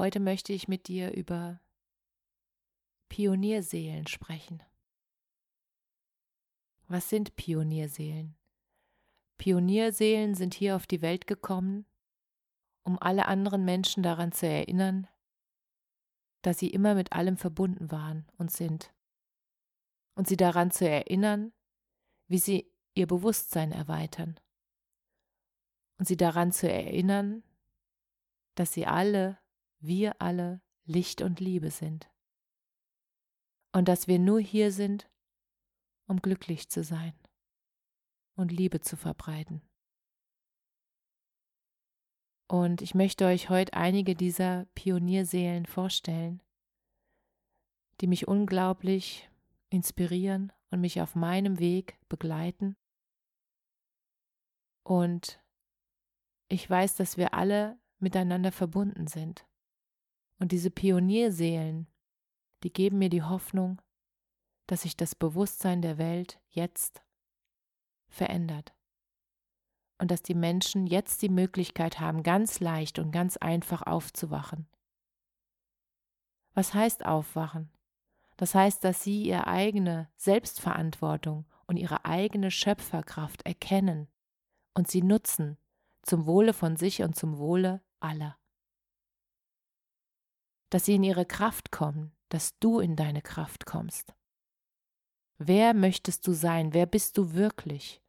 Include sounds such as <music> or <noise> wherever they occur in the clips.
Heute möchte ich mit dir über Pionierseelen sprechen. Was sind Pionierseelen? Pionierseelen sind hier auf die Welt gekommen, um alle anderen Menschen daran zu erinnern, dass sie immer mit allem verbunden waren und sind, und sie daran zu erinnern, wie sie ihr Bewusstsein erweitern, und sie daran zu erinnern, dass sie alle wir alle Licht und Liebe sind. Und dass wir nur hier sind, um glücklich zu sein und Liebe zu verbreiten. Und ich möchte euch heute einige dieser Pionierseelen vorstellen, die mich unglaublich inspirieren und mich auf meinem Weg begleiten. Und ich weiß, dass wir alle miteinander verbunden sind. Und diese Pionierseelen, die geben mir die Hoffnung, dass sich das Bewusstsein der Welt jetzt verändert. Und dass die Menschen jetzt die Möglichkeit haben, ganz leicht und ganz einfach aufzuwachen. Was heißt aufwachen? Das heißt, dass sie ihre eigene Selbstverantwortung und ihre eigene Schöpferkraft erkennen und sie nutzen zum Wohle von sich und zum Wohle aller dass sie in ihre Kraft kommen, dass du in deine Kraft kommst. Wer möchtest du sein? Wer bist du wirklich?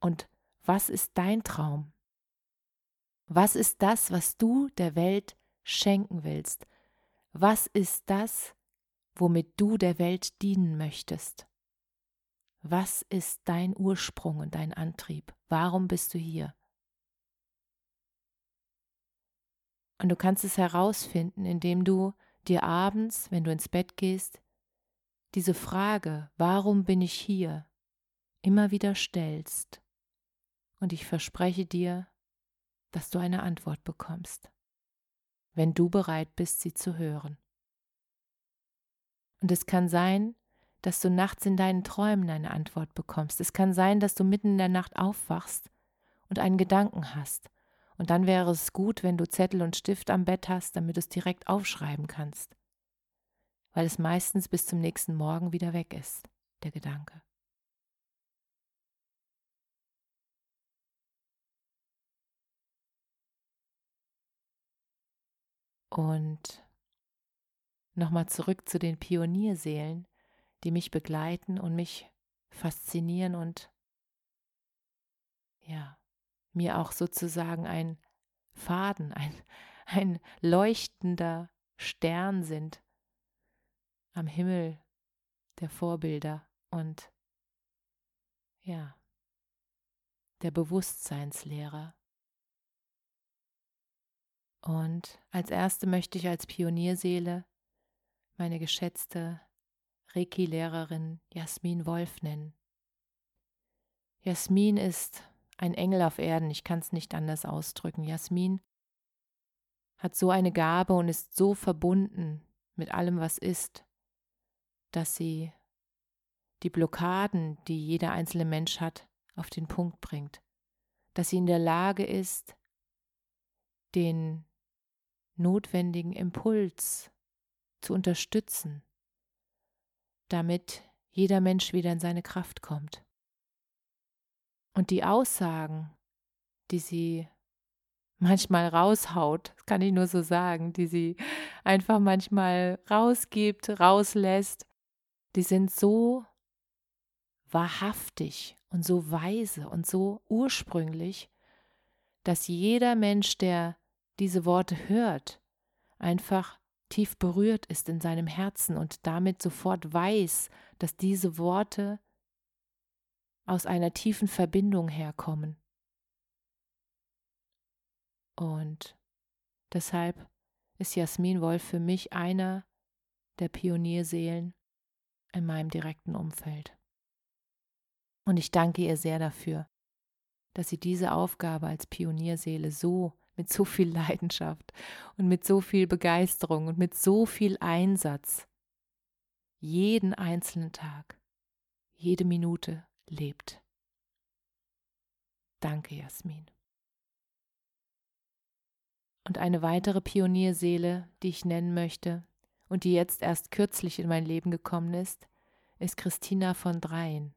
Und was ist dein Traum? Was ist das, was du der Welt schenken willst? Was ist das, womit du der Welt dienen möchtest? Was ist dein Ursprung und dein Antrieb? Warum bist du hier? Und du kannst es herausfinden, indem du dir abends, wenn du ins Bett gehst, diese Frage, warum bin ich hier, immer wieder stellst. Und ich verspreche dir, dass du eine Antwort bekommst, wenn du bereit bist, sie zu hören. Und es kann sein, dass du nachts in deinen Träumen eine Antwort bekommst. Es kann sein, dass du mitten in der Nacht aufwachst und einen Gedanken hast und dann wäre es gut, wenn du Zettel und Stift am Bett hast, damit du es direkt aufschreiben kannst. Weil es meistens bis zum nächsten Morgen wieder weg ist, der Gedanke. Und nochmal zurück zu den Pionierseelen, die mich begleiten und mich faszinieren und ja, mir auch sozusagen ein Faden, ein, ein leuchtender Stern sind am Himmel der Vorbilder und ja, der Bewusstseinslehrer. Und als erste möchte ich als Pionierseele meine geschätzte Reiki-Lehrerin Jasmin Wolf nennen. Jasmin ist ein Engel auf Erden, ich kann es nicht anders ausdrücken. Jasmin hat so eine Gabe und ist so verbunden mit allem, was ist, dass sie die Blockaden, die jeder einzelne Mensch hat, auf den Punkt bringt, dass sie in der Lage ist, den notwendigen Impuls zu unterstützen, damit jeder Mensch wieder in seine Kraft kommt. Und die Aussagen, die sie manchmal raushaut, das kann ich nur so sagen, die sie einfach manchmal rausgibt, rauslässt, die sind so wahrhaftig und so weise und so ursprünglich, dass jeder Mensch, der diese Worte hört, einfach tief berührt ist in seinem Herzen und damit sofort weiß, dass diese Worte aus einer tiefen Verbindung herkommen. Und deshalb ist Jasmin Wolf für mich einer der Pionierseelen in meinem direkten Umfeld. Und ich danke ihr sehr dafür, dass sie diese Aufgabe als Pionierseele so mit so viel Leidenschaft und mit so viel Begeisterung und mit so viel Einsatz jeden einzelnen Tag, jede Minute lebt. Danke, Jasmin. Und eine weitere Pionierseele, die ich nennen möchte und die jetzt erst kürzlich in mein Leben gekommen ist, ist Christina von Dreien.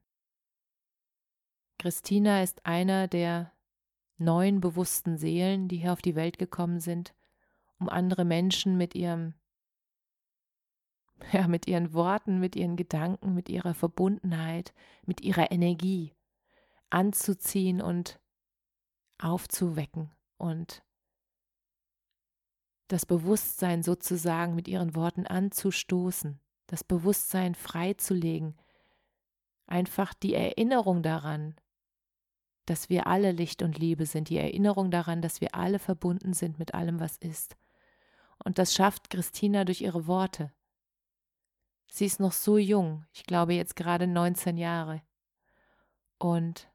Christina ist einer der neuen bewussten Seelen, die hier auf die Welt gekommen sind, um andere Menschen mit ihrem <laughs> ja, mit ihren Worten, mit ihren Gedanken, mit ihrer Verbundenheit, mit ihrer Energie anzuziehen und aufzuwecken und das Bewusstsein sozusagen mit ihren Worten anzustoßen, das Bewusstsein freizulegen, einfach die Erinnerung daran, dass wir alle Licht und Liebe sind, die Erinnerung daran, dass wir alle verbunden sind mit allem, was ist. Und das schafft Christina durch ihre Worte. Sie ist noch so jung, ich glaube jetzt gerade 19 Jahre. Und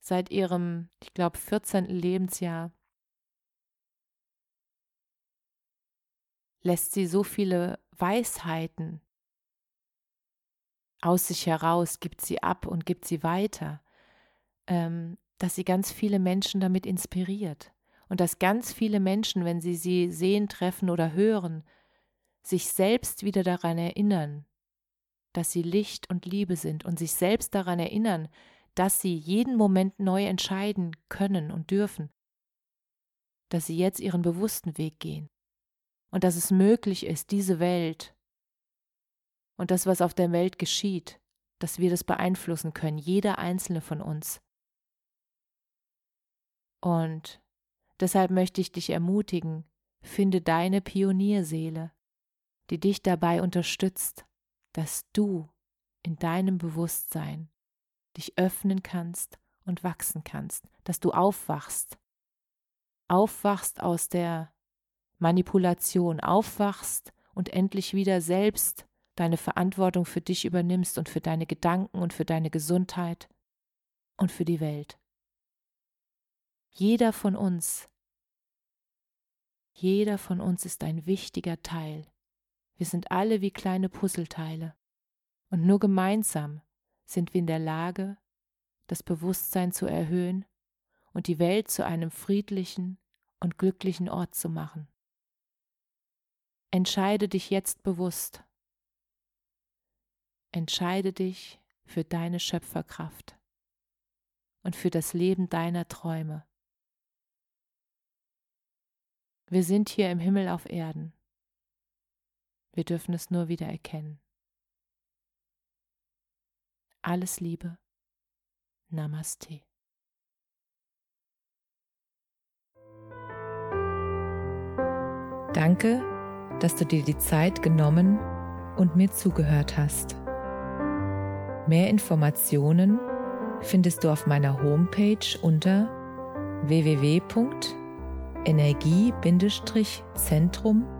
seit ihrem, ich glaube, 14. Lebensjahr lässt sie so viele Weisheiten aus sich heraus, gibt sie ab und gibt sie weiter, ähm, dass sie ganz viele Menschen damit inspiriert. Und dass ganz viele Menschen, wenn sie sie sehen, treffen oder hören, sich selbst wieder daran erinnern, dass sie Licht und Liebe sind und sich selbst daran erinnern, dass sie jeden Moment neu entscheiden können und dürfen, dass sie jetzt ihren bewussten Weg gehen. Und dass es möglich ist, diese Welt und das, was auf der Welt geschieht, dass wir das beeinflussen können, jeder einzelne von uns. Und deshalb möchte ich dich ermutigen, finde deine Pionierseele, die dich dabei unterstützt, dass du in deinem Bewusstsein dich öffnen kannst und wachsen kannst, dass du aufwachst, aufwachst aus der Manipulation, aufwachst und endlich wieder selbst deine Verantwortung für dich übernimmst und für deine Gedanken und für deine Gesundheit und für die Welt. Jeder von uns, jeder von uns ist ein wichtiger Teil wir sind alle wie kleine Puzzleteile. Und nur gemeinsam sind wir in der Lage, das Bewusstsein zu erhöhen und die Welt zu einem friedlichen und glücklichen Ort zu machen. Entscheide dich jetzt bewusst. Entscheide dich für deine Schöpferkraft und für das Leben deiner Träume. Wir sind hier im Himmel auf Erden. Wir dürfen es nur wieder erkennen. Alles Liebe. Namaste. Danke, dass du dir die Zeit genommen und mir zugehört hast. Mehr Informationen findest du auf meiner Homepage unter www.energie-zentrum.com